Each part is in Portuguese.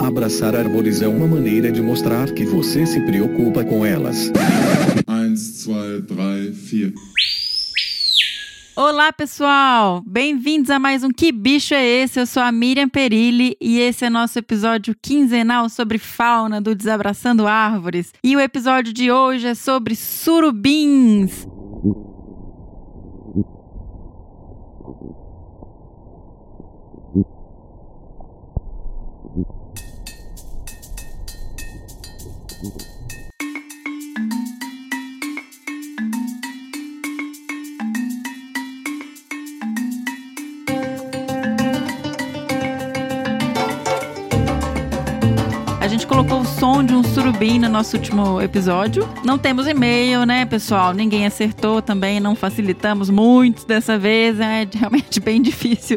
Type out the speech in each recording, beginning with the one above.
Abraçar árvores é uma maneira de mostrar que você se preocupa com elas. 1, 2, 3, 4. Olá, pessoal! Bem-vindos a mais um Que Bicho é Esse? Eu sou a Miriam Perilli e esse é nosso episódio quinzenal sobre fauna do Desabraçando Árvores. E o episódio de hoje é sobre surubins. A gente colocou o som de um surubim no nosso último episódio. Não temos e-mail, né, pessoal? Ninguém acertou também, não facilitamos muito dessa vez. É realmente bem difícil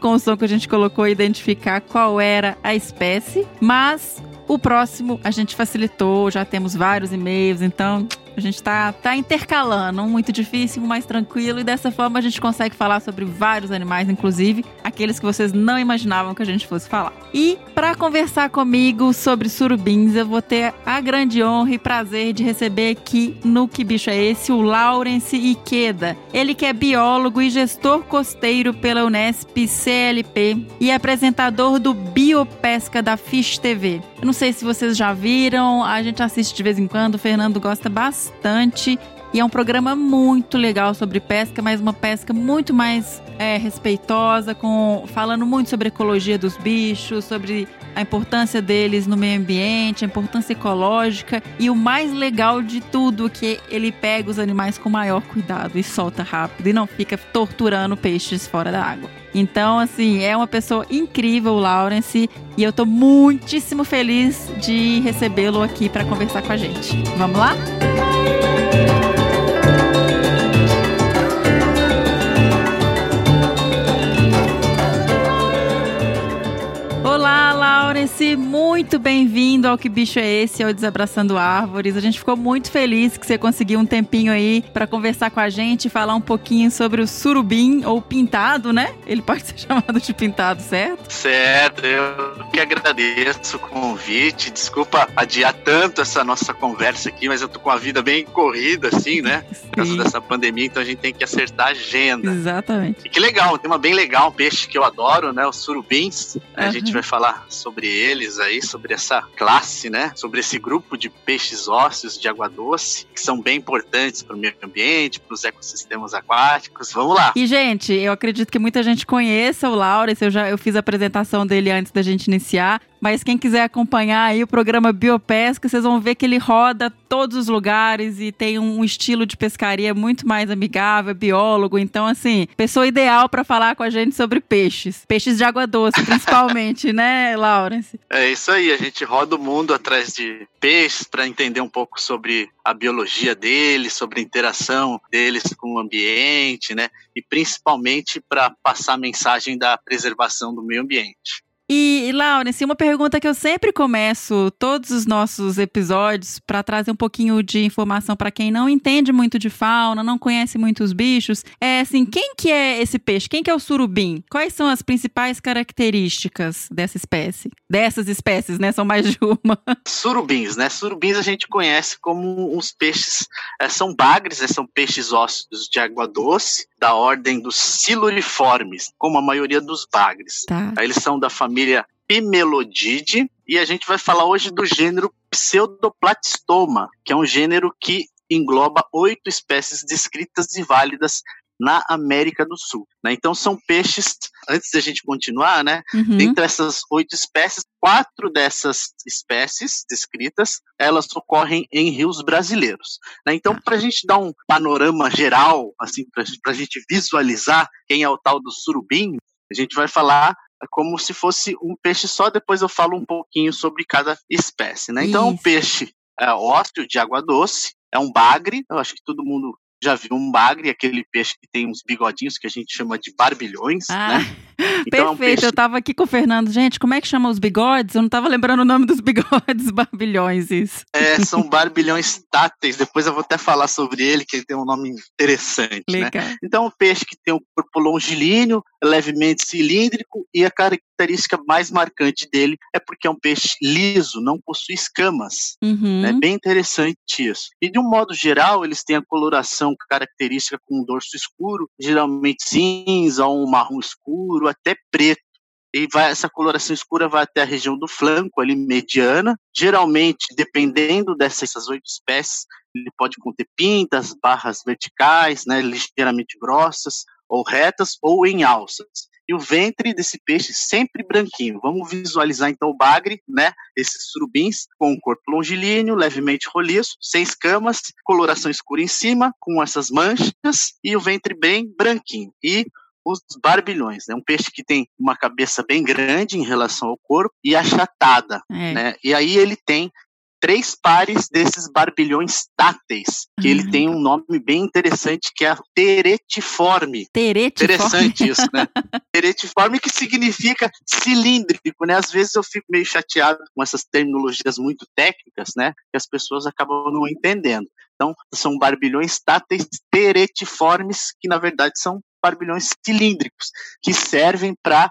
com o som que a gente colocou identificar qual era a espécie. Mas o próximo a gente facilitou, já temos vários e-mails, então a gente tá, tá intercalando, um muito difícil, um mais tranquilo, e dessa forma a gente consegue falar sobre vários animais, inclusive aqueles que vocês não imaginavam que a gente fosse falar. E para conversar comigo sobre surubins, eu vou ter a grande honra e prazer de receber aqui no Que Bicho é Esse o Laurence Iqueda. Ele que é biólogo e gestor costeiro pela Unesp CLP e apresentador do Biopesca da Fish TV. Eu não sei se vocês já viram, a gente assiste de vez em quando, o Fernando gosta bastante bastante. E é um programa muito legal sobre pesca, mas uma pesca muito mais é, respeitosa, com falando muito sobre ecologia dos bichos, sobre a importância deles no meio ambiente, a importância ecológica. E o mais legal de tudo que ele pega os animais com maior cuidado e solta rápido e não fica torturando peixes fora da água. Então, assim, é uma pessoa incrível, o Lawrence, e eu tô muitíssimo feliz de recebê-lo aqui para conversar com a gente. Vamos lá? Olá, Laurence, muito bem-vindo ao Que Bicho é Esse, ao Desabraçando Árvores. A gente ficou muito feliz que você conseguiu um tempinho aí para conversar com a gente, falar um pouquinho sobre o surubim, ou pintado, né? Ele pode ser chamado de pintado, certo? Certo, eu que agradeço o convite. Desculpa adiar tanto essa nossa conversa aqui, mas eu tô com a vida bem corrida, assim, né? Por causa dessa pandemia, então a gente tem que acertar a agenda. Exatamente. E que legal, um tema bem legal, um peixe que eu adoro, né? Os surubins. Uhum. A gente vai falar sobre eles aí, sobre essa classe, né? Sobre esse grupo de peixes ósseos de água doce, que são bem importantes para o meio ambiente, para os ecossistemas aquáticos. Vamos lá. E, gente, eu acredito que muita gente conheça o Laurence, eu já eu fiz a apresentação dele antes da gente iniciar. Mas quem quiser acompanhar aí o programa Biopesca, vocês vão ver que ele roda todos os lugares e tem um estilo de pescaria muito mais amigável, biólogo. Então, assim, pessoa ideal para falar com a gente sobre peixes. Peixes de água doce, principalmente, né, Lawrence? É isso aí, a gente roda o mundo atrás de peixes para entender um pouco sobre a biologia deles, sobre a interação deles com o ambiente, né? E principalmente para passar a mensagem da preservação do meio ambiente. E, Laurence, uma pergunta que eu sempre começo todos os nossos episódios para trazer um pouquinho de informação para quem não entende muito de fauna, não conhece muito os bichos, é assim, quem que é esse peixe? Quem que é o surubim? Quais são as principais características dessa espécie? Dessas espécies, né? São mais de uma. Surubins, né? Surubins a gente conhece como uns peixes, é, são bagres, né? são peixes ósseos de água doce, da ordem dos siluriformes, como a maioria dos bagres. Tá. Eles são da família Pimelodidae e a gente vai falar hoje do gênero Pseudoplatistoma, que é um gênero que engloba oito espécies descritas e válidas na América do Sul. Né? Então são peixes, antes da gente continuar, né? Uhum. Entre essas oito espécies, quatro dessas espécies descritas, elas ocorrem em rios brasileiros. Né? Então, para a gente dar um panorama geral, assim, para a gente visualizar quem é o tal do surubim, a gente vai falar como se fosse um peixe só, depois eu falo um pouquinho sobre cada espécie. Né? Então, o Isso. peixe é ósseo de água doce, é um bagre, eu acho que todo mundo já viu um bagre, aquele peixe que tem uns bigodinhos que a gente chama de barbilhões, Ah, né? Então, é um perfeito. peixe- Eu tava aqui com o Fernando. Gente, como é que chama os bigodes? Eu não tava lembrando o nome dos bigodes barbilhões, isso. É, são barbilhões táteis, depois eu vou até falar sobre ele, que ele tem um nome interessante, né? Então, o peixe que tem um corpo longilíneo, levemente cilíndrico e a característica mais marcante dele é porque é um peixe liso, não possui escamas. Uhum. É bem interessante isso. E de um modo geral, eles têm a coloração característica com um dorso escuro, geralmente cinza ou um marrom escuro, até preto. E vai, essa coloração escura vai até a região do flanco, ali mediana. Geralmente, dependendo dessas oito espécies, ele pode conter pintas, barras verticais, né, ligeiramente grossas, ou retas, ou em alças. E o ventre desse peixe sempre branquinho. Vamos visualizar então o bagre, né? Esses surubins com um corpo longilíneo, levemente roliço, sem escamas, coloração escura em cima, com essas manchas e o ventre bem branquinho. E os barbilhões, né? Um peixe que tem uma cabeça bem grande em relação ao corpo e achatada, É. né? E aí ele tem três pares desses barbilhões táteis, que ele Ah. tem um nome bem interessante que é a teretiforme. Terete Interessante isso, né? Teretiforme que significa cilíndrico, né? Às vezes eu fico meio chateado com essas terminologias muito técnicas, né? Que as pessoas acabam não entendendo. Então, são barbilhões táteis teretiformes, que na verdade são barbilhões cilíndricos, que servem para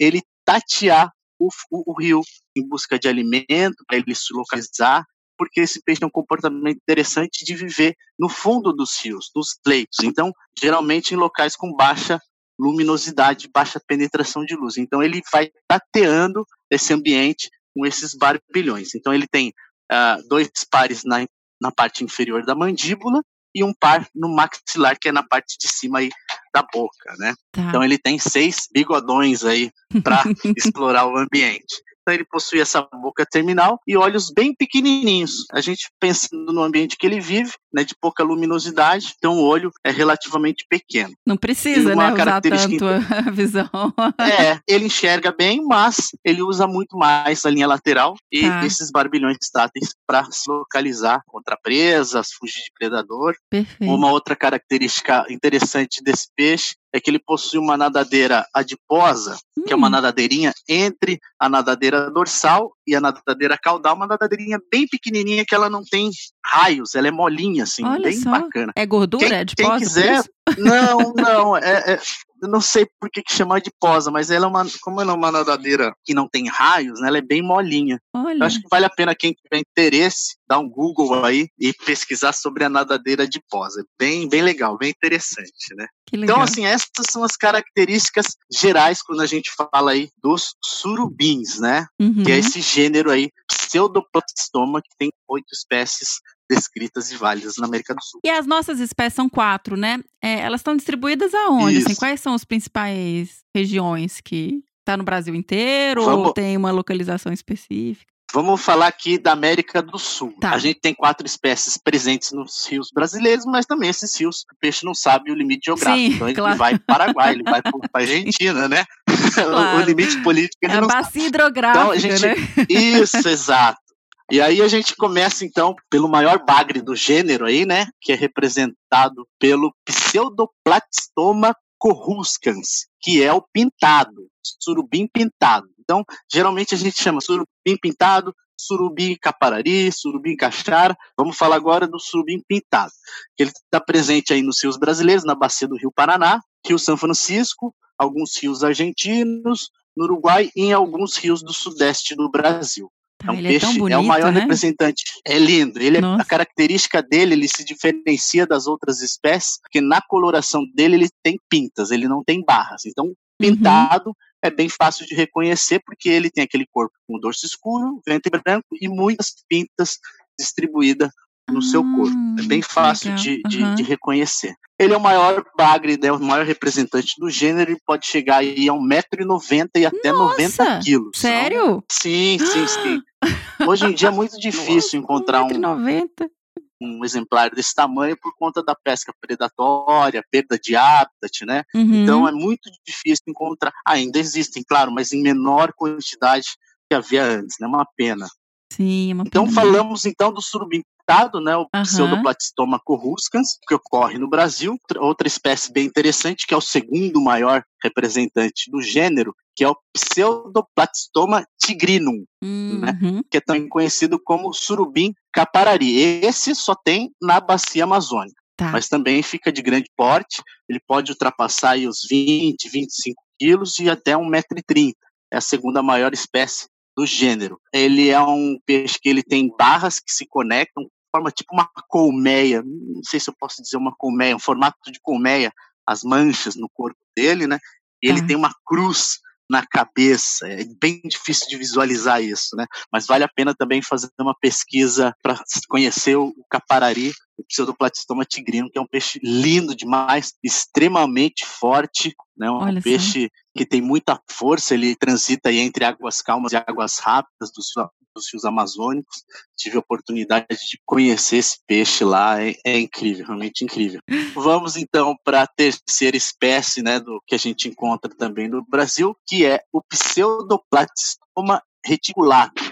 ele tatear o, o- o rio em busca de alimento, para ele se localizar, porque esse peixe tem um comportamento interessante de viver no fundo dos rios, nos leitos. Então, geralmente em locais com baixa luminosidade, baixa penetração de luz. Então, ele vai tateando esse ambiente com esses barbilhões. Então, ele tem ah, dois pares na, na parte inferior da mandíbula e um par no maxilar, que é na parte de cima aí da boca, né? Tá. Então ele tem seis bigodões aí para explorar o ambiente. Então ele possui essa boca terminal e olhos bem pequenininhos. A gente pensando no ambiente que ele vive, né, de pouca luminosidade, então o olho é relativamente pequeno. Não precisa, né, usar tanto a visão. É, ele enxerga bem, mas ele usa muito mais a linha lateral e Tá. esses barbilhões táteis para se localizar contra presas, fugir de predador. Perfeito. Uma outra característica interessante desse peixe é que ele possui uma nadadeira adiposa, que é uma Hum. nadadeirinha entre a nadadeira dorsal e a nadadeira caudal, uma nadadeirinha bem pequenininha que ela não tem raios, ela é molinha assim, Olha bem só. bacana. É gordura? Quem- é de quem quiser, Não, não, é, é- eu não sei por que, que chama de posa, mas ela é uma, como ela é uma nadadeira que não tem raios, né, ela é bem molinha. Olha. Eu acho que vale a pena quem tiver interesse dar um Google aí e pesquisar sobre a nadadeira de posa. É Bem, bem legal, bem interessante, né? Então, assim, essas são as características gerais quando a gente fala aí dos surubins, né? Uhum. Que é esse gênero aí, Pseudoplastoma, que tem oito espécies descritas e válidas na América do Sul. E as nossas espécies são quatro, né? É, elas estão distribuídas aonde? Assim, quais são as principais regiões que tá no Brasil inteiro ou Vamos- tem uma localização específica? Vamos falar aqui da América do Sul. Tá. A gente tem quatro espécies presentes nos rios brasileiros, mas também esses rios, o peixe não sabe o limite geográfico. Sim, então ele claro. vai para o Paraguai, ele vai para a Argentina, né? Claro. o limite político ele é a não sabe. bacia hidrográfica, Então, a gente- né? Isso, exato. E aí a gente começa então pelo maior bagre do gênero aí, né? Que é representado pelo Pseudoplastoma corruscans, que é o pintado, surubim pintado. Então, geralmente a gente chama surubim pintado, surubim caparari, surubim caixara. Vamos falar agora do surubim pintado. que Ele está presente aí nos rios brasileiros, na bacia do Rio Paraná, Rio São Francisco, alguns rios argentinos, no Uruguai e em alguns rios do sudeste do Brasil. Tá, é um ele peixe, é bonito, é o maior né? representante. É lindo. Ele é- a característica dele, ele se diferencia das outras espécies, porque na coloração dele ele tem pintas, ele não tem barras. Então, Uhum. pintado é bem fácil de reconhecer, porque ele tem aquele corpo com dorso escuro, ventre branco e muitas pintas distribuídas no seu corpo. É bem fácil de, de- de reconhecer. Ele é o maior bagre, né, o maior representante do gênero, ele pode chegar aí a 1,90m e até 90 quilos. Sério? Sim, sim, sim. Hoje em dia é muito difícil encontrar um, 1,90m. um exemplar desse tamanho por conta da pesca predatória, perda de hábitat, né? Uhum. Então é muito difícil encontrar. Ainda existem, claro, mas em menor quantidade que havia antes, né? Uma pena. Sim, é uma Então pena. falamos então do surubim né, o Aham. Pseudoplastoma corruscans, que ocorre no Brasil. Outra- espécie bem interessante, que é o segundo maior representante do gênero, que é o Pseudoplastoma tigrinum, Uhum. que é também conhecido como surubim caparari. Esse só tem na bacia amazônica. Tá. mas também fica de grande porte. Ele pode ultrapassar aí os 20, 25 quilos e até 1,30m. É a segunda maior espécie do gênero. Ele é um peixe que ele tem barras que se conectam, forma tipo uma colmeia. Não sei se eu posso dizer uma colmeia, um formato de colmeia, as manchas no corpo dele, né? E ele Tá. tem uma cruz na cabeça. É bem difícil de visualizar isso, né? Mas vale a pena também fazer uma pesquisa para conhecer o caparari, o pseudoplatistoma tigrino, que é um peixe lindo demais, extremamente forte, né? Um Olha peixe que tem muita força, ele transita entre águas calmas e águas rápidas dos, dos rios amazônicos. Tive a oportunidade de conhecer esse peixe lá, é, é incrível, realmente incrível. Vamos então para a terceira espécie, né, do que a gente encontra também no Brasil, que é o Pseudoplatistoma reticulatum,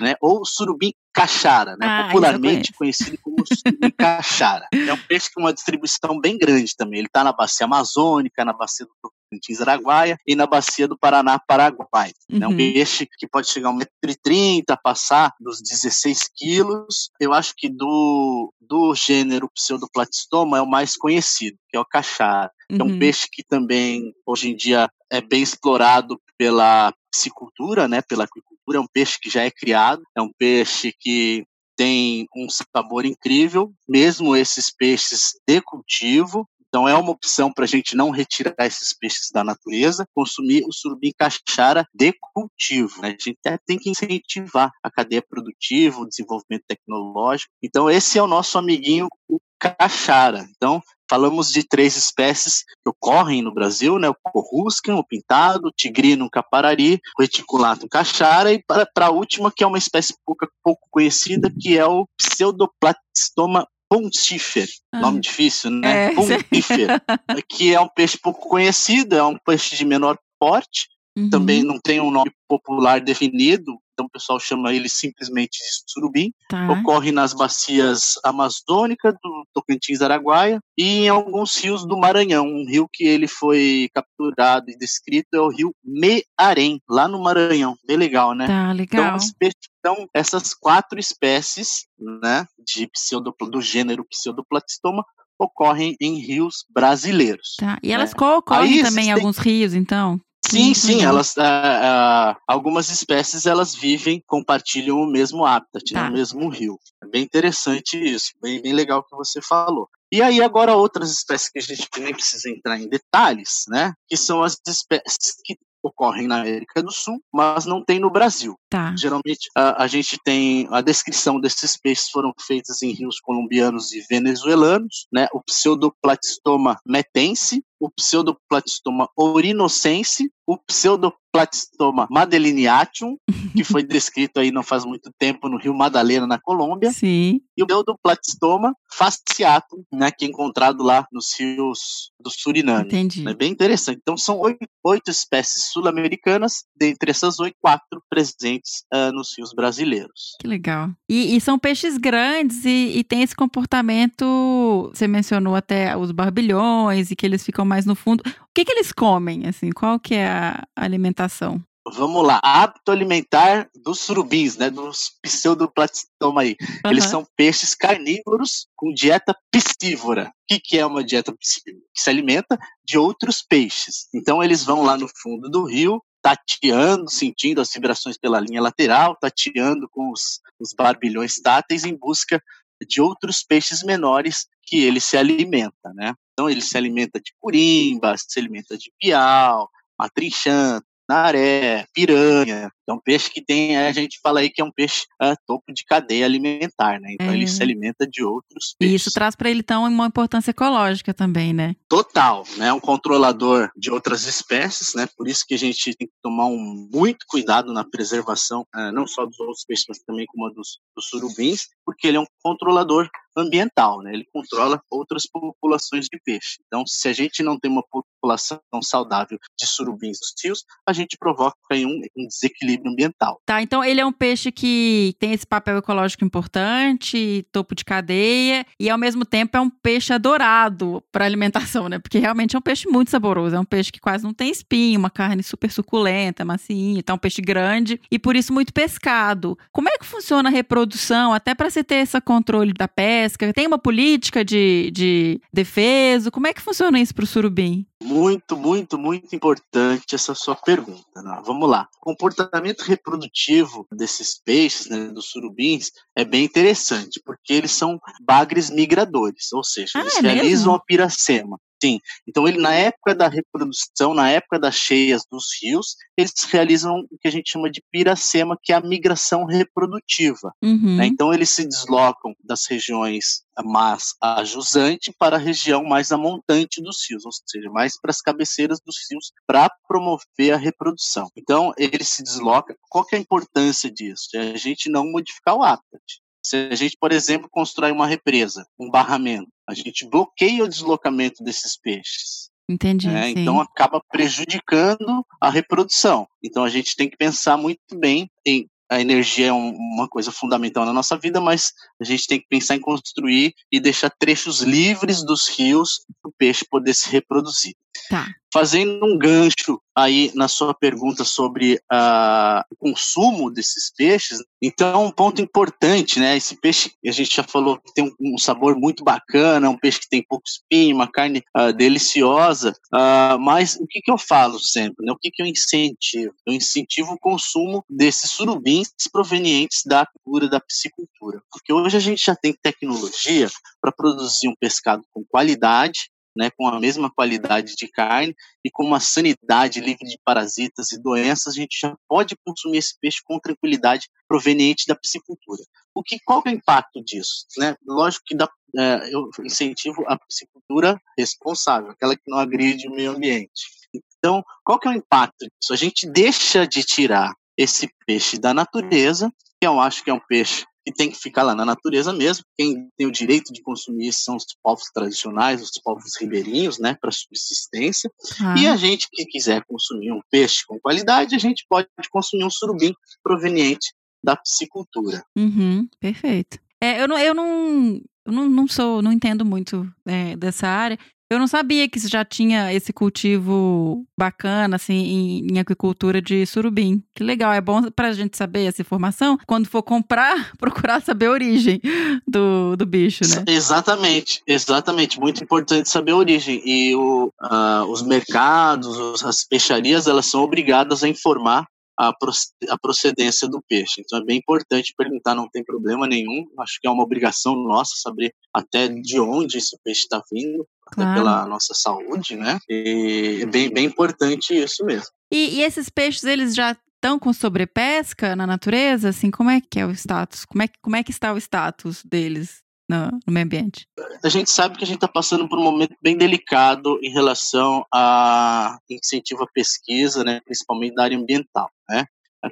né, ou surubim caixara, né, Ah, popularmente conhecido como surubim caixara. É um peixe com uma distribuição bem grande também. Ele está na bacia amazônica, na bacia do Tocantins Araguaia e na bacia do Paraná Paraguai. É um Uhum. peixe que pode chegar a 1,30m, passar dos 16 quilos. Eu acho que do, do gênero Pseudoplatistoma é o mais conhecido, que é o caixara. É um Uhum. peixe que também, hoje em dia, é bem explorado pela piscicultura, né, pela aquicultura. É um peixe que já é criado, é um peixe que tem um sabor incrível, mesmo esses peixes de cultivo. Então é uma opção para a gente não retirar esses peixes da natureza, consumir o surubim caixara de cultivo. né? A gente até tem que incentivar a cadeia produtiva, o desenvolvimento tecnológico. Então esse é o nosso amiguinho o caixara. Então falamos de três espécies que ocorrem no Brasil, né? O corruscan, o pintado, o tigrino, o caparari, o reticulatum caixara e para a última que é uma espécie pouco, pouco conhecida que é o pseudoplatistoma pontífer. Ah. Nome difícil, né? É, Pontífer. que é um peixe pouco conhecido, é um peixe de menor porte, Uhum. também não tem um nome popular definido, então o pessoal chama ele simplesmente de surubim. Tá. Ocorre nas bacias amazônicas do Tocantins Araguaia e em alguns rios do Maranhão. Um rio que ele foi capturado e descrito é o rio Mearém, lá no Maranhão. Bem legal, né? Tá, Então, legal. pe- então, essas quatro espécies né, de pseudopl- do gênero Pseudoplatistoma ocorrem em rios brasileiros. Tá. E elas né? co-ocorrem Aí também em existem- alguns rios, então? Sim, Hum, sim, elas, ah, ah, algumas espécies elas vivem, compartilham o mesmo habitat, né, Tá. o mesmo rio. É bem interessante isso, bem, bem legal que você falou. E aí agora outras espécies que a gente nem precisa entrar em detalhes, né, que são as espécies que ocorrem na América do Sul, mas não tem no Brasil. Tá. Geralmente a, a gente tem a descrição desses peixes foram feitas em rios colombianos e venezuelanos, né? O pseudoplatistoma metense, o pseudoplatistoma orinocense, o pseudoplatistoma madelineatum, que foi descrito aí não faz muito tempo no Rio Madalena, na Colômbia, Sim. e o pseudoplatistoma fasciatum, né, que é encontrado lá nos rios do Suriname. Entendi. É bem interessante. Então, são oito, oito espécies sul-americanas, dentre essas oito, quatro presentes ah, nos rios brasileiros. Que legal. E, e são peixes grandes e, e tem esse comportamento. Você mencionou até os barbilhões e que eles ficam mais no fundo. O que, que eles comem? Assim, qual que é a alimentação? Vamos lá, hábito alimentar dos surubins, né, dos pseudoplatistoma aí. Eles Aham. são peixes carnívoros com dieta piscívora. O que, que é uma dieta piscívora? Que se alimenta de outros peixes. Então eles vão lá no fundo do rio, tateando, sentindo as vibrações pela linha lateral, tateando com os, os barbilhões táteis em busca de outros peixes menores que ele se alimenta, né? Então ele se alimenta de curimba, se alimenta de piau, matrinchã, naré, piranha. É um peixe que tem, a gente fala aí que é um peixe ah, topo de cadeia alimentar, né? Então É. ele se alimenta de outros E peixes. isso traz para ele, então, uma importância ecológica também, né? Total, né? Um controlador de outras espécies, né? Por isso que a gente tem que tomar um muito cuidado na preservação, eh, não só dos outros peixes, mas também como a dos, dos surubins, porque ele é um controlador ambiental, né? Ele controla outras populações de peixe. Então, se a gente não tem uma população saudável de surubins nos rios, a gente provoca aí um, um desequilíbrio equilíbrio ambiental. Tá, então ele é um peixe que tem esse papel ecológico importante, topo de cadeia, e ao mesmo tempo é um peixe adorado para alimentação, né? Porque realmente é um peixe muito saboroso, é um peixe que quase não tem espinho, uma carne super suculenta, macia, então é um peixe grande e por isso muito pescado. Como é que funciona a reprodução, até para você ter esse controle da pesca? Tem uma política de, de defesa? Como é que funciona isso para o surubim? Muito, muito, muito importante essa sua pergunta. Né? Vamos lá. O comportamento reprodutivo desses peixes, né, dos surubins, é bem interessante, porque eles são bagres migradores, ou seja, Ah, eles é realizam mesmo? a piracema. Sim. Então, ele, na época da reprodução, na época das cheias dos rios, eles realizam o que a gente chama de piracema, que é a migração reprodutiva. Uhum. né? Então eles se deslocam das regiões mais a jusante para a região mais a montante dos rios, ou seja, mais para as cabeceiras dos rios, para promover a reprodução. Então ele se desloca. Qual que é a importância disso? É a gente não modificar o hábitat. Se a gente, por exemplo, constrói uma represa, um barramento, a gente bloqueia o deslocamento desses peixes. Entendi. né? Então acaba prejudicando a reprodução. Então a gente tem que pensar muito bem em a energia é um- uma coisa fundamental na nossa vida, mas a gente tem que pensar em construir e deixar trechos livres dos rios para o peixe poder se reproduzir. Tá. Fazendo um gancho aí na sua pergunta sobre ah, o consumo desses peixes, então um ponto importante, né? Esse peixe, a gente já falou que tem um, sabor muito bacana, um peixe que tem pouco espinho, uma carne ah, deliciosa, ah, mas o que, que eu falo sempre, né? O que, que eu incentivo? Eu incentivo o consumo desses surubins provenientes da cultura da piscicultura, porque hoje a gente já tem tecnologia para produzir um pescado com qualidade, né, com a mesma qualidade de carne e com uma sanidade livre de parasitas e doenças, a gente já pode consumir esse peixe com tranquilidade proveniente da piscicultura. O que, qual é o impacto disso? Né? Lógico que dá, é, eu incentivo a piscicultura responsável, aquela que não agride o meio ambiente. Então, qual que é o impacto disso? A gente deixa de tirar esse peixe da natureza, que eu acho que é um peixe que tem que ficar lá na natureza mesmo. Quem tem o direito de consumir são os povos tradicionais, os povos ribeirinhos, né, para subsistência. Tá. E a gente que quiser consumir um peixe com qualidade, a gente pode consumir um surubim proveniente da piscicultura. Uhum, perfeito. É, eu não, eu não, eu não, não sou, não entendo muito é, dessa área. Eu não sabia que já tinha esse cultivo bacana, assim, em, em agricultura de surubim. Que legal, é bom pra gente saber essa informação. Quando for comprar, procurar saber a origem do, do bicho, né? Exatamente, exatamente. Muito importante saber a origem. E o, ah, os mercados, os- as peixarias, elas são obrigadas a informar a, proce- a procedência do peixe. Então é bem importante perguntar, não tem problema nenhum. Acho que é uma obrigação nossa saber até de onde esse peixe está vindo, até pela nossa saúde, né? E é bem, bem importante isso mesmo. E, e esses peixes, eles já estão com sobrepesca na natureza? Assim, como é que é o status? Como é, que- como é que está o status deles no, no meio ambiente? a gente sabe que a gente está passando por um momento bem delicado em relação a incentivo à pesquisa, né, principalmente da área ambiental, né?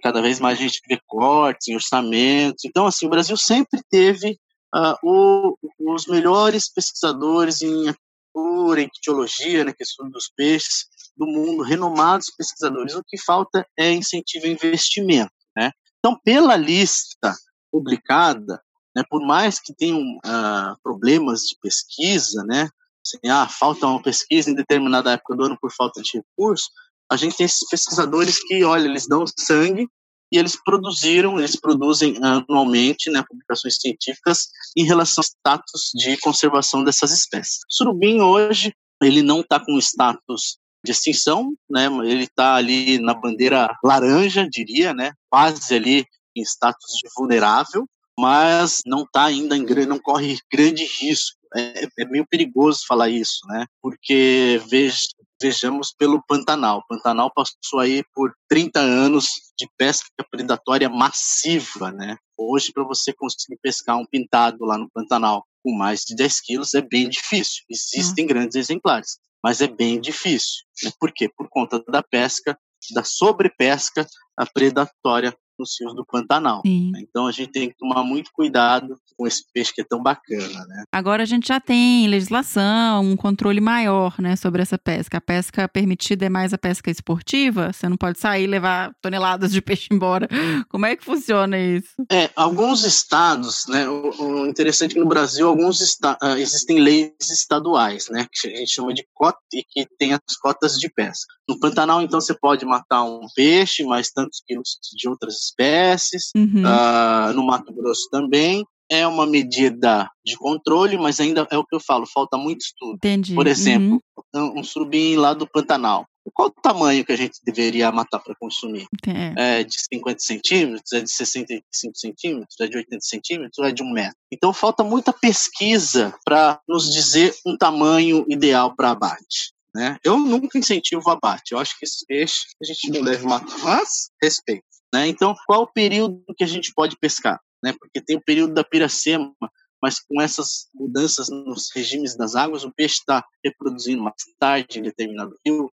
Cada vez mais a gente vê cortes em orçamentos. Então, assim, o Brasil sempre teve ah, o- os melhores pesquisadores em apicultura, em ictiologia, né, que é dos peixes do mundo, renomados pesquisadores. O que falta é incentivo a investimento, né? Então, pela lista publicada, né, por mais que tenham ah, problemas de pesquisa, né, assim, ah, falta uma pesquisa em determinada época do ano por falta de recurso, a gente tem esses pesquisadores que, olha, eles dão sangue e eles produziram, eles produzem anualmente né, publicações científicas em relação ao status de conservação dessas espécies. O surubim hoje, ele não está com status de extinção, né, ele está ali na bandeira laranja, diria, né, quase ali em status de vulnerável, mas não está ainda em não corre grande risco. É, é meio perigoso falar isso, né? Porque veja, vejamos pelo Pantanal. O Pantanal passou aí por 30 anos de pesca predatória massiva, né? Hoje, para você conseguir pescar um pintado lá no Pantanal com mais de 10 quilos é bem difícil. Existem grandes exemplares, mas é bem difícil. Né? Por quê? Por conta da pesca, da sobrepesca predatória nos rios do Pantanal. Sim. Então a gente tem que tomar muito cuidado com esse peixe que é tão bacana, né? Agora a gente já tem legislação, um controle maior, né, sobre essa pesca. A pesca permitida é mais a pesca esportiva? Você não pode sair e levar toneladas de peixe embora. Como é que funciona isso? É, alguns estados, né? O, o interessante é que no Brasil alguns esta, uh, existem leis estaduais, né? Que a gente chama de cota e que tem as cotas de pesca. No Pantanal, então, você pode matar um peixe, mais tantos quilos de outras espécies. Uhum. Uh, no Mato Grosso também. É uma medida de controle, mas ainda é o que eu falo, falta muito estudo. Entendi. Por exemplo, Uhum. um, um surubim lá do Pantanal. Qual o tamanho que a gente deveria matar para consumir? É. É de 50 centímetros? É de 65 centímetros? É de 80 centímetros? Ou é de um metro? Então falta muita pesquisa para nos dizer um tamanho ideal para abate. Né? Eu nunca incentivo o abate. Eu acho que esse peixe a gente não deve matar, mas respeito. Né? Então, qual o período que a gente pode pescar? Né? Porque tem o período da piracema, mas com essas mudanças nos regimes das águas, o peixe está reproduzindo mais tarde em determinado rio,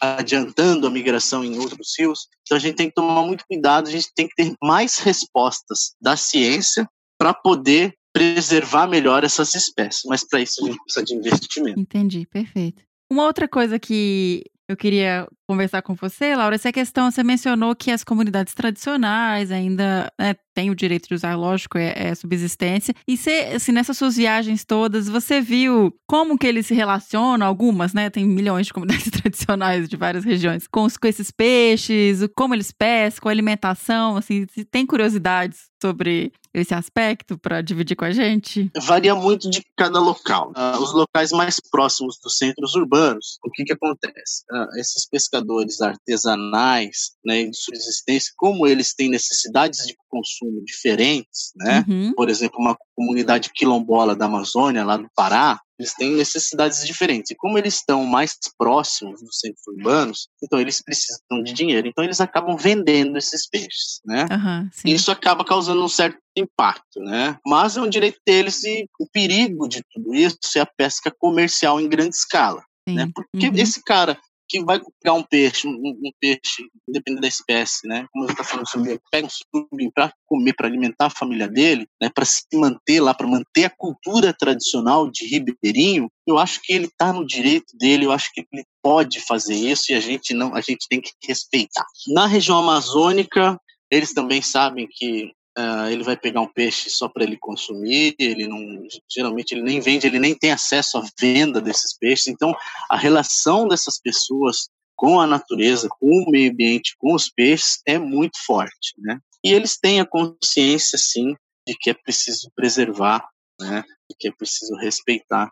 a- adiantando a migração em outros rios. Então a gente tem que tomar muito cuidado, a gente tem que ter mais respostas da ciência para poder preservar melhor essas espécies. Mas para isso a gente precisa de investimento. Entendi, perfeito. Uma outra coisa que eu queria conversar com você, Laura, essa questão, você mencionou que as comunidades tradicionais ainda né, têm o direito de usar, lógico, é, é subsistência. E você, assim, nessas suas viagens todas, você viu como que eles se relacionam, algumas, né? Tem milhões de comunidades tradicionais de várias regiões, com, com esses peixes, como eles pescam, a alimentação, assim, se tem curiosidades sobre esse aspecto para dividir com a gente? Varia muito de cada local. Ah, os locais mais próximos dos centros urbanos, o que, que acontece? Ah, esses pescadores artesanais né, de subsistência, como eles têm necessidades de consumo diferentes, né? Uhum. por exemplo, uma comunidade quilombola da Amazônia, lá do Pará, eles têm necessidades diferentes. E como eles estão mais próximos dos centros urbanos, então eles precisam de dinheiro. Então eles acabam vendendo esses peixes, né? Sim. Isso acaba causando um certo impacto, né? Mas é um direito deles e o perigo de tudo isso é a pesca comercial em grande escala, sim. né? Porque Uhum. esse cara que vai pegar um peixe, um, um peixe, dependendo da espécie, né? Como você está falando sobre, pega um surubim para comer, para alimentar a família dele, né? Para se manter lá, para manter a cultura tradicional de ribeirinho, eu acho que ele está no direito dele, eu acho que ele pode fazer isso e a gente não, a gente tem que respeitar. Na região amazônica, eles também sabem que ah, ele vai pegar um peixe só para ele consumir, ele não, geralmente ele nem vende, ele nem tem acesso à venda desses peixes. Então, a relação dessas pessoas com a natureza, com o meio ambiente, com os peixes é muito forte, né? E eles têm a consciência, sim, de que é preciso preservar, né? De que é preciso respeitar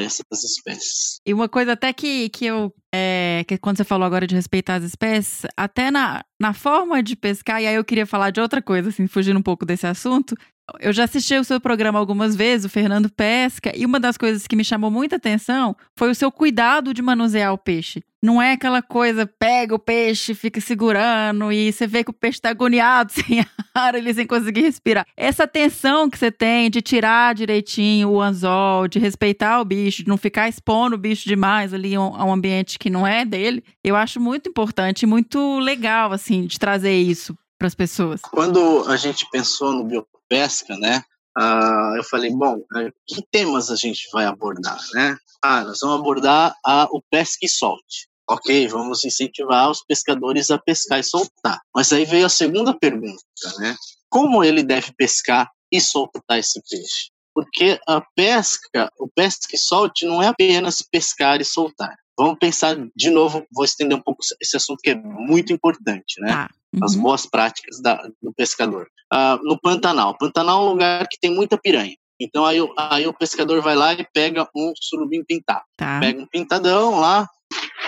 essas espécies. E uma coisa até que, que eu. É, que quando você falou agora de respeitar as espécies, até na, na forma de pescar, e aí eu queria falar de outra coisa, assim, fugindo um pouco desse assunto. Eu já assisti o seu programa algumas vezes, o Fernando Pesca, e uma das coisas que me chamou muita atenção foi o seu cuidado de manusear o peixe. Não é aquela coisa, pega o peixe, fica segurando, e você vê que o peixe tá agoniado, sem ar, ele sem conseguir respirar. Essa atenção que você tem de tirar direitinho o anzol, de respeitar o bicho, de não ficar expondo o bicho demais ali a um ambiente que não é dele, eu acho muito importante muito legal, assim, de trazer isso para as pessoas. Quando a gente pensou no biopesca, né? ah, eu falei, bom, eh, que temas a gente vai abordar, né? Ah, nós vamos abordar a, o pesca e solte. Ok, vamos incentivar os pescadores a pescar e soltar. Mas aí veio a segunda pergunta, né? Como ele deve pescar e soltar esse peixe? Porque a pesca, o pesca e solte não é apenas pescar e soltar. Vamos pensar de novo, vou estender um pouco esse assunto que é muito importante, né? As Uhum. boas práticas da- do pescador. Ah, no Pantanal. Pantanal é um lugar que tem muita piranha. Então aí, o- aí o pescador vai lá e pega um surubim pintado. Tá. Pega um pintadão lá,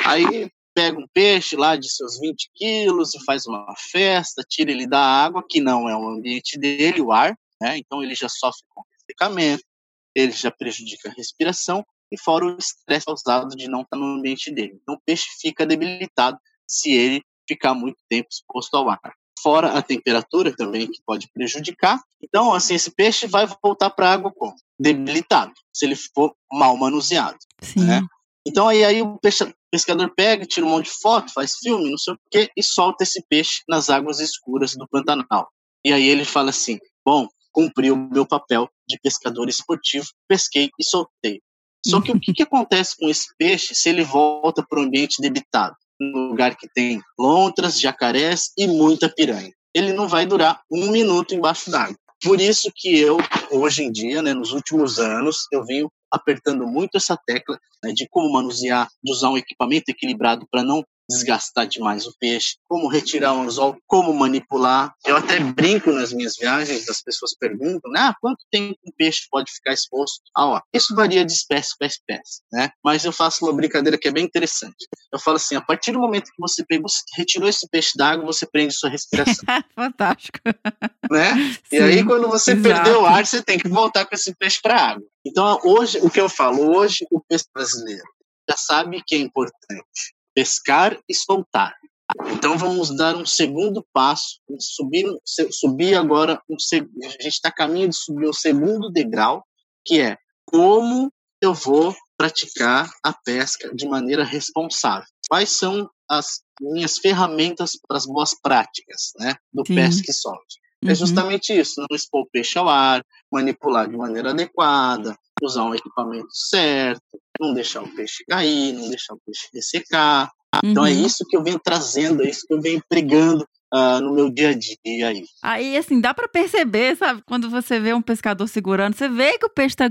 aí pega um peixe lá de seus 20 quilos e faz uma festa, tira ele da água, que não é o ambiente dele, o ar, né? Então ele já sofre com ressecamento, ele já prejudica a respiração, e fora o estresse causado de não estar no ambiente dele. Então o peixe fica debilitado se ele ficar muito tempo exposto ao ar. Fora a temperatura também, que pode prejudicar. Então, assim, esse peixe vai voltar para a água como? Debilitado, se ele for mal manuseado. Sim. né? Então aí, aí o pescador pega, tira um monte de foto, faz filme, não sei o quê, e solta esse peixe nas águas escuras do Pantanal. E aí ele fala assim: bom, cumpri o meu papel de pescador esportivo, pesquei e soltei. Só que o que, que acontece com esse peixe se ele volta para o ambiente debitado? Um lugar que tem lontras, jacarés e muita piranha. Ele não vai durar um minuto embaixo d'água. Por isso que eu, hoje em dia, né, nos últimos anos, eu venho apertando muito essa tecla né, de como manusear, de usar um equipamento equilibrado para não desgastar demais o peixe, como retirar o anzol, como manipular. Eu até brinco nas minhas viagens, as pessoas perguntam, ah, quanto tempo um peixe pode ficar exposto? Ah, ó, isso varia de espécie para espécie, né? Mas eu faço uma brincadeira que é bem interessante. Eu falo assim, a partir do momento que você pegou, retirou esse peixe d'água, você prende sua respiração. Fantástico. Né? Sim, e aí, quando você exato. perdeu o ar, você tem que voltar com esse peixe para a água. Então, hoje, o que eu falo, hoje o peixe brasileiro já sabe que é importante pescar e soltar. Então vamos dar um segundo passo, subir, subir agora, um, a gente está a caminho de subir o segundo degrau, que é como eu vou praticar a pesca de maneira responsável. Quais são as minhas ferramentas para as boas práticas né, do Sim. pesca e solte? É uhum. É justamente isso, não expor o peixe ao ar, manipular de maneira adequada, usar um equipamento certo, não deixar o peixe cair, não deixar o peixe ressecar. Uhum. Então é uhum. isso que eu venho trazendo, é isso que eu venho pregando Uh, no meu dia a dia aí. Aí, assim, dá para perceber, sabe? Quando você vê um pescador segurando, você vê que o peixe tá,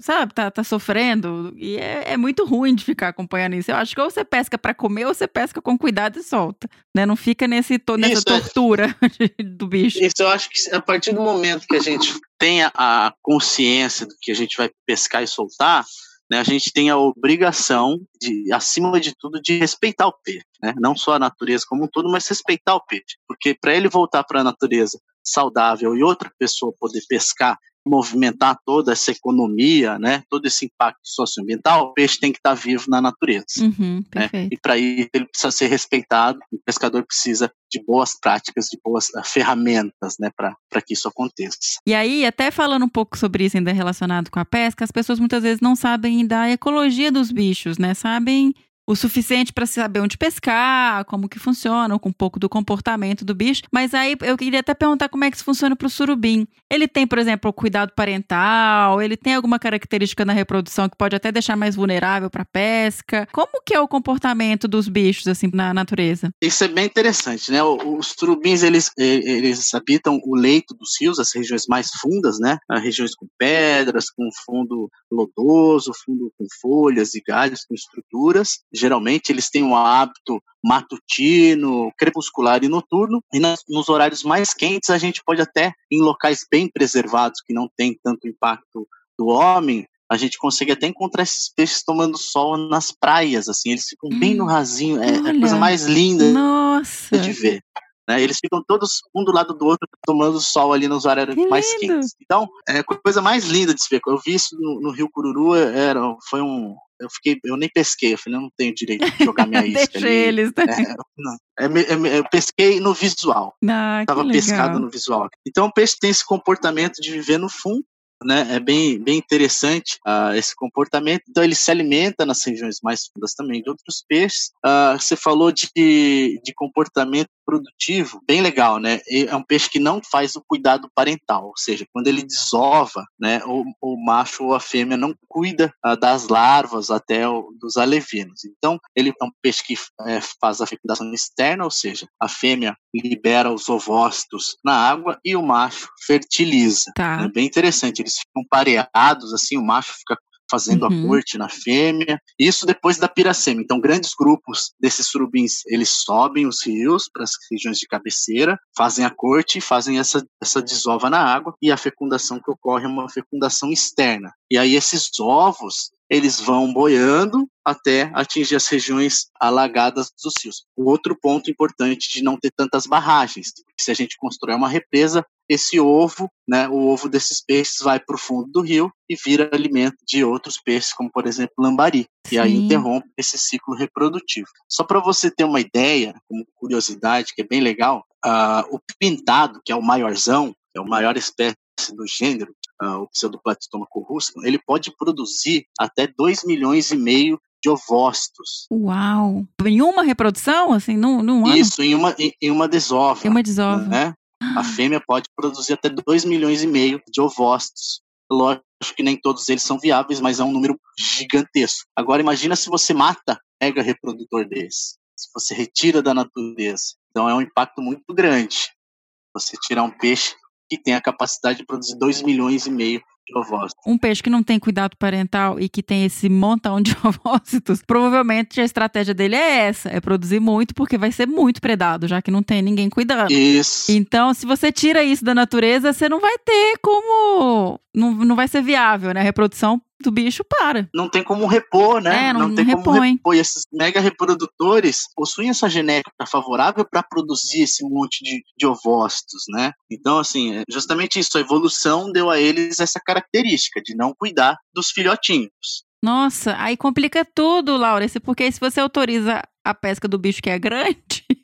sabe, tá, tá sofrendo. E é, é, muito ruim de ficar acompanhando isso. Eu acho que ou você pesca para comer ou você pesca com cuidado e solta. Né? Não fica nesse, nessa isso, é tortura é... do bicho. Isso eu acho que a partir do momento que a gente tenha a consciência do que a gente vai pescar e soltar, né, a gente tem a obrigação de, acima de tudo, de respeitar o peixe, né? Não só a natureza como um todo, mas respeitar o peixe, porque para ele voltar para a natureza saudável e outra pessoa poder pescar movimentar toda essa economia, né, todo esse impacto socioambiental, o peixe tem que estar vivo na natureza. Uhum, né? E para isso ele precisa ser respeitado, o pescador precisa de boas práticas, de boas uh, ferramentas né, para que isso aconteça. E aí, até falando um pouco sobre isso ainda relacionado com a pesca, as pessoas muitas vezes não sabem da ecologia dos bichos, né? Sabem o suficiente para saber onde pescar, como que funciona, com um pouco do comportamento do bicho. Mas aí eu queria até perguntar como é que isso funciona para o surubim. Ele tem, por exemplo, cuidado parental, ele tem alguma característica na reprodução que pode até deixar mais vulnerável para pesca. Como que é o comportamento dos bichos assim na natureza? Isso é bem interessante, né? Os surubins eles eles habitam o leito dos rios, as regiões mais fundas, né? As regiões com pedras, com fundo lodoso, fundo com folhas e galhos, com estruturas geralmente eles têm um hábito matutino, crepuscular e noturno, e nas, nos horários mais quentes a gente pode até, em locais bem preservados, que não tem tanto impacto do homem, a gente consegue até encontrar esses peixes tomando sol nas praias, assim, eles ficam hum, bem no hum, rasinho, é, é, a coisa mais linda Nossa. de ver. Né? Eles ficam todos um do lado do outro tomando sol ali nos horários que mais lindo. quentes. Então, é a coisa mais linda de se ver. Eu vi isso no, no Rio Cururu, era, foi um, eu fiquei, eu nem pesquei, eu falei, eu não tenho direito de jogar minha isca Deixa ali. eles, né? É, não, é, é, eu pesquei no visual. Ah, Tava pescado no visual. Então o peixe tem esse comportamento de viver no fundo, né? É bem, bem interessante uh, esse comportamento. Então ele se alimenta nas regiões mais fundas também de outros peixes. Uh, você falou de, de comportamento produtivo, bem legal, né? É um peixe que não faz o cuidado parental, ou seja, quando ele desova, né, o, o macho ou a fêmea não cuida uh, das larvas até o, dos alevinos. Então, ele é um peixe que é, faz a fecundação externa, ou seja, a fêmea libera os ovócitos na água e o macho fertiliza. Tá. É bem interessante, eles ficam pareados, assim, o macho fica fazendo uhum. a corte na fêmea. Isso depois da piracema. Então, grandes grupos desses surubins, eles sobem os rios para as regiões de cabeceira, fazem a corte e fazem essa, essa desova na água. E a fecundação que ocorre é uma fecundação externa. E aí esses ovos, eles vão boiando até atingir as regiões alagadas dos rios. O outro ponto importante de não ter tantas barragens, se a gente constrói uma represa, esse ovo, né, o ovo desses peixes vai para o fundo do rio e vira alimento de outros peixes, como por exemplo lambari, Sim. e aí interrompe esse ciclo reprodutivo. Só para você ter uma ideia, como curiosidade, que é bem legal, uh, o pintado, que é o maiorzão, é o maior espécie do gênero, uh, o pseudoplatistoma corruscum, ele pode produzir até 2 milhões e meio de ovócitos. Uau! Em uma reprodução, assim, num, num ano? Isso, em uma, em uma desova. Em uma desova. Né? A fêmea pode produzir até 2 milhões e meio de ovócitos. Lógico que nem todos eles são viáveis, mas é um número gigantesco. Agora imagina se você mata mega reprodutor desse. Se você retira da natureza. Então é um impacto muito grande. Você tirar um peixe que tem a capacidade de produzir 2 milhões e meio ovócitos. Um peixe que não tem cuidado parental e que tem esse montão de ovócitos, provavelmente a estratégia dele é essa, é produzir muito porque vai ser muito predado, já que não tem ninguém cuidando. Isso. Então, se você tira isso da natureza, você não vai ter como não, não vai ser viável, né? A reprodução do bicho para. Não tem como repor, né? É, não, não tem não como repõe. repor. E esses mega reprodutores possuem essa genética favorável para produzir esse monte de, de ovócitos, né? Então, assim, é justamente isso. A evolução deu a eles essa característica de não cuidar dos filhotinhos. Nossa, aí complica tudo, Laurence, porque se você autoriza a pesca do bicho que é grande,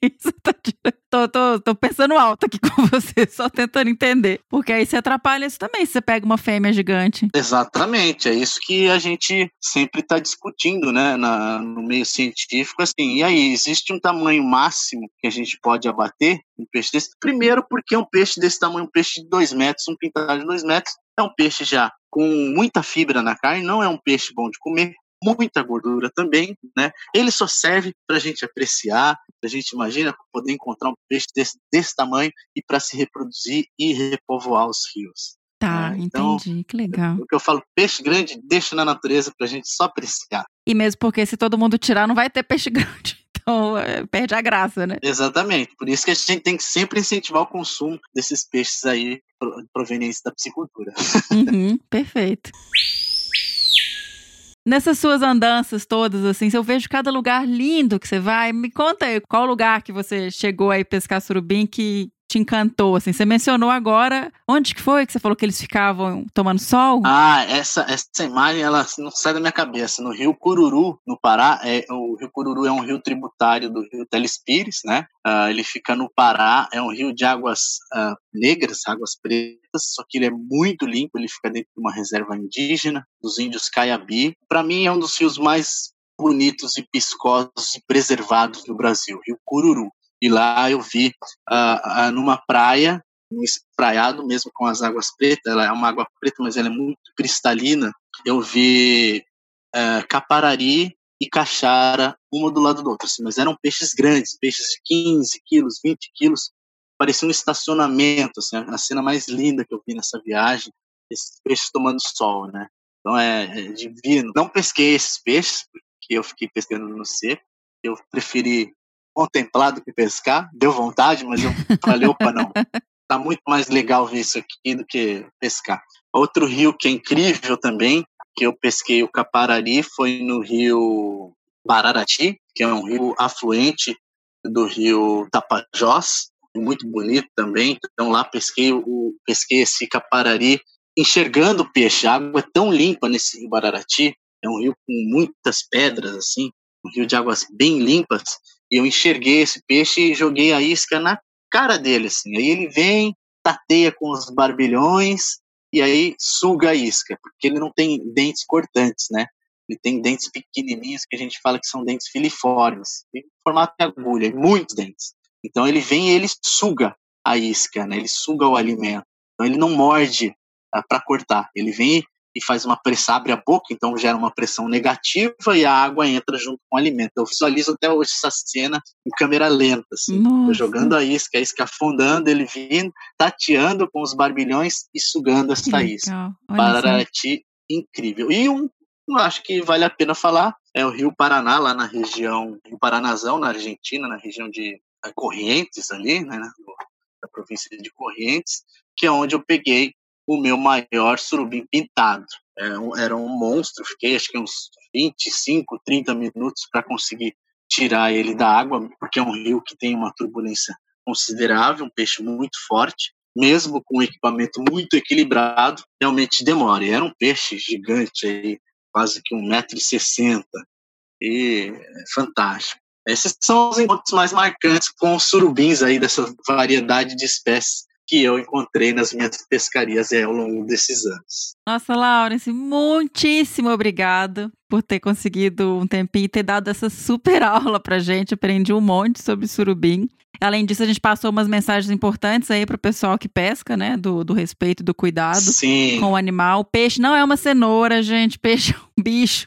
tá tirando- tô, tô, tô pensando alto aqui com você, só tentando entender. Porque aí você atrapalha isso também, se você pega uma fêmea gigante. Exatamente, é isso que a gente sempre está discutindo, né, na, no meio científico, assim, e aí, existe um tamanho máximo que a gente pode abater um peixe desse? Primeiro, porque um peixe desse tamanho, um peixe de 2 metros, um pintado de 2 metros, é um peixe já com muita fibra na carne, não é um peixe bom de comer, muita gordura também, né? Ele só serve para a gente apreciar, para a gente imagina poder encontrar um peixe desse, desse tamanho e para se reproduzir e repovoar os rios. Tá, É, então, entendi, que legal. O que eu falo, peixe grande, deixa na natureza para a gente só apreciar. E mesmo porque se todo mundo tirar, não vai ter peixe grande. Então, é, perde a graça, né? Exatamente. Por isso que a gente tem que sempre incentivar o consumo desses peixes aí pro- provenientes da piscicultura. Uhum, perfeito. Nessas suas andanças todas, assim, se eu vejo cada lugar lindo que você vai, me conta aí qual lugar que você chegou aí pescar surubim que te encantou, assim. Você mencionou agora, onde que foi que você falou que eles ficavam tomando sol? Ah, essa, essa imagem ela não sai da minha cabeça. No Rio Cururu, no Pará, é, o Rio Cururu é um rio tributário do Rio Telespires, né? Ah, ele fica no Pará, é um rio de águas ah, negras, águas pretas, só que ele é muito limpo, ele fica dentro de uma reserva indígena dos índios Caiabi. Para mim é um dos rios mais bonitos e piscosos e preservados do Brasil, Rio Cururu. E lá eu vi ah, ah, numa praia um espraiado mesmo com as águas pretas, ela é uma água preta, mas ela é muito cristalina. Eu vi eh, caparari e caixara, uma do lado do outro, assim, mas eram peixes grandes, peixes de 15 quilos, 20 quilos, parecia um estacionamento, assim, a cena mais linda que eu vi nessa viagem, esses peixes tomando sol, né? Então é, é divino. Não pesquei esses peixes, porque eu fiquei pescando no seco, eu preferi contemplar do que pescar, deu vontade, mas eu falei, opa, não, tá muito mais legal ver isso aqui do que pescar. Outro rio que é incrível também, que eu pesquei o Caparari, foi no rio Bararati, que é um rio afluente do rio Tapajós, muito bonito também. Então lá pesquei o pesquei esse Caparari enxergando o peixe. A água é tão limpa nesse rio Bararati, é um rio com muitas pedras assim, um rio de águas bem limpas, e eu enxerguei esse peixe e joguei a isca na cara dele assim. Aí ele vem, tateia com os barbilhões e aí suga a isca, porque ele não tem dentes cortantes, né? Ele tem dentes pequenininhos que a gente fala que são dentes filiformes, formato de agulha, muitos dentes. Então ele vem e ele suga a isca, né? Ele suga o alimento. Então ele não morde para cortar. Ele vem e faz uma pressão, abre a boca, então gera uma pressão negativa e a água entra junto com o alimento. Eu visualizo até hoje essa cena em câmera lenta, assim, jogando a isca, a isca afundando, ele vindo, tateando com os barbilhões e sugando Que essa isca. Paraty, incrível. E um, eu acho que vale a pena falar, é o Rio Paraná, lá na região, Rio Paranazão, na Argentina, na região de eh, Corrientes, ali, né, na província de Corrientes, que é onde eu peguei o meu maior surubim pintado. É um- era um monstro, fiquei acho que uns 25, 30 minutos para conseguir tirar ele da água, porque é um rio que tem uma turbulência considerável, um peixe muito forte, mesmo com um equipamento muito equilibrado, realmente demora. E era um peixe gigante, aí, quase que 1,60m, e é fantástico. Esses são os encontros mais marcantes com os surubins aí, dessa variedade de espécies que eu encontrei nas minhas pescarias ao longo desses anos. Nossa, Laurence, muitíssimo obrigado por ter conseguido um tempinho e ter dado essa super aula pra gente. Aprendi um monte sobre surubim. Além disso, a gente passou umas mensagens importantes aí pro pessoal que pesca, né? Do, do respeito, do cuidado Sim. com o animal. Peixe não é uma cenoura, gente. Peixe é um bicho,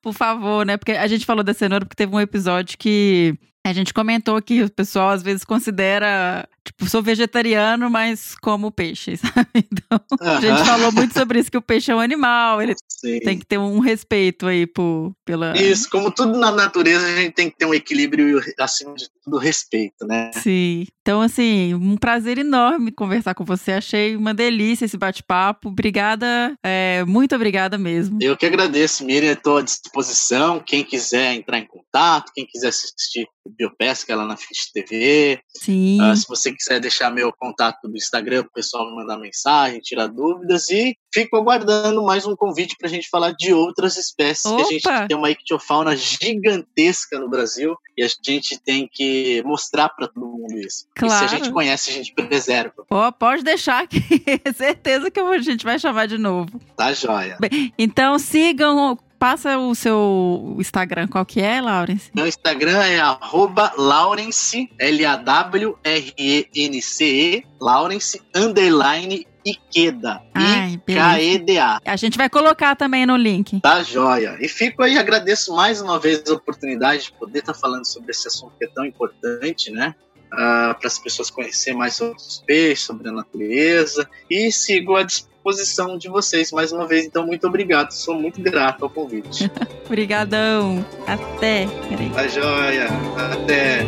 por favor, né? Porque a gente falou da cenoura porque teve um episódio que a gente comentou que o pessoal às vezes considera, tipo, sou vegetariano, mas como peixe, sabe? Então, a gente falou muito sobre isso, que o peixe é um animal, ele Sim. tem que ter um respeito aí por, pela... Isso, como tudo na natureza, a gente tem que ter um equilíbrio e, acima de tudo, respeito, né? Sim. Então, assim, um prazer enorme conversar com você. Achei uma delícia esse bate-papo. Obrigada, é, muito obrigada mesmo. Eu que agradeço, Miriam, estou à disposição. Quem quiser entrar em contato, quem quiser assistir Biopesca lá na Fish TV, Sim. ah, se você quiser deixar meu contato do Instagram para o pessoal me mandar mensagem, tirar dúvidas e fico aguardando mais um convite para a gente falar de outras espécies que a gente tem uma ictiofauna gigantesca no Brasil e a gente tem que mostrar para todo mundo isso. E se Claro. a gente conhece, a gente preserva. Pô, pode deixar que certeza que a gente vai chamar de novo. Tá joia. Então sigam, passa o seu Instagram, qual que é, Laurence? Meu Instagram é arroba Laurence, L-A-W-R-E-N-C-E, Laurence, underline, beleza. I-K-E-D-A. A gente vai colocar também no link. Tá joia. E fico aí, agradeço mais uma vez a oportunidade de poder estar falando sobre esse assunto que é tão importante, né? para as pessoas conhecerem mais sobre os peixes, sobre a natureza. E sigo à disposição de vocês mais uma vez. Então, muito obrigado. Sou muito grato ao convite. Obrigadão. Até. Peraí. tá joia. Até.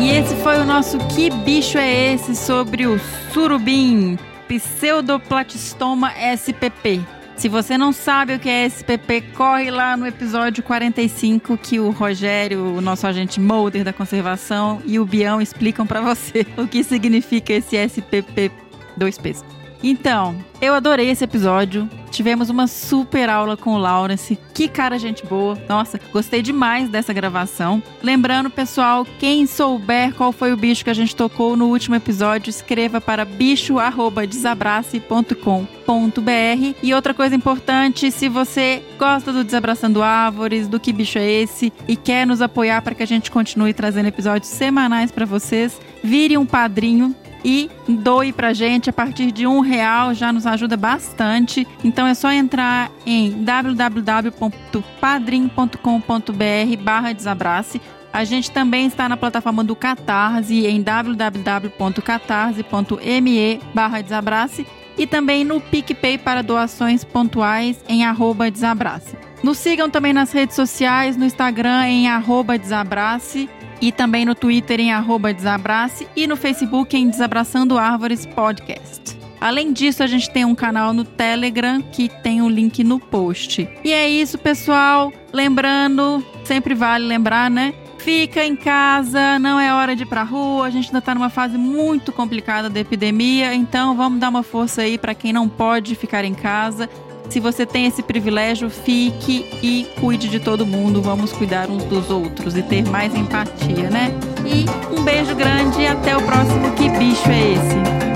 E esse foi o nosso Que Bicho é Esse sobre o surubim Pseudoplatistoma SPP. Se você não sabe o que é SPP, corre lá no episódio 45 que o Rogério, o nosso agente molder da conservação, e o Bião explicam pra você o que significa esse SPP 2Ps. Então, eu adorei esse episódio. Tivemos uma super aula com o Lawrence. Que cara gente boa. Nossa, gostei demais dessa gravação. Lembrando, pessoal, quem souber qual foi o bicho que a gente tocou no último episódio, escreva para bicho@desabrace.com.br. E outra coisa importante, se você gosta do Desabraçando Árvores, do que bicho é esse e quer nos apoiar para que a gente continue trazendo episódios semanais para vocês, vire um padrinho e doe pra gente a partir de um real, já nos ajuda bastante. Então é só entrar em www.padrim.com.br barra desabrace. A gente também está na plataforma do Catarse em www.catarse.me barra desabrace e também no PicPay para doações pontuais em arroba desabrace. Nos sigam também nas redes sociais, no Instagram em arroba desabrace e também no Twitter em desabrace e no Facebook em Desabraçando Árvores Podcast. Além disso, a gente tem um canal no Telegram que tem o link no post. E é isso, pessoal. Lembrando, sempre vale lembrar, né? Fica em casa, não é hora de ir pra rua. A gente ainda tá numa fase muito complicada da epidemia, então vamos dar uma força aí para quem não pode ficar em casa. Se você tem esse privilégio, fique e cuide de todo mundo. Vamos cuidar uns dos outros e ter mais empatia, né? E um beijo grande e até o próximo Que Bicho é Esse?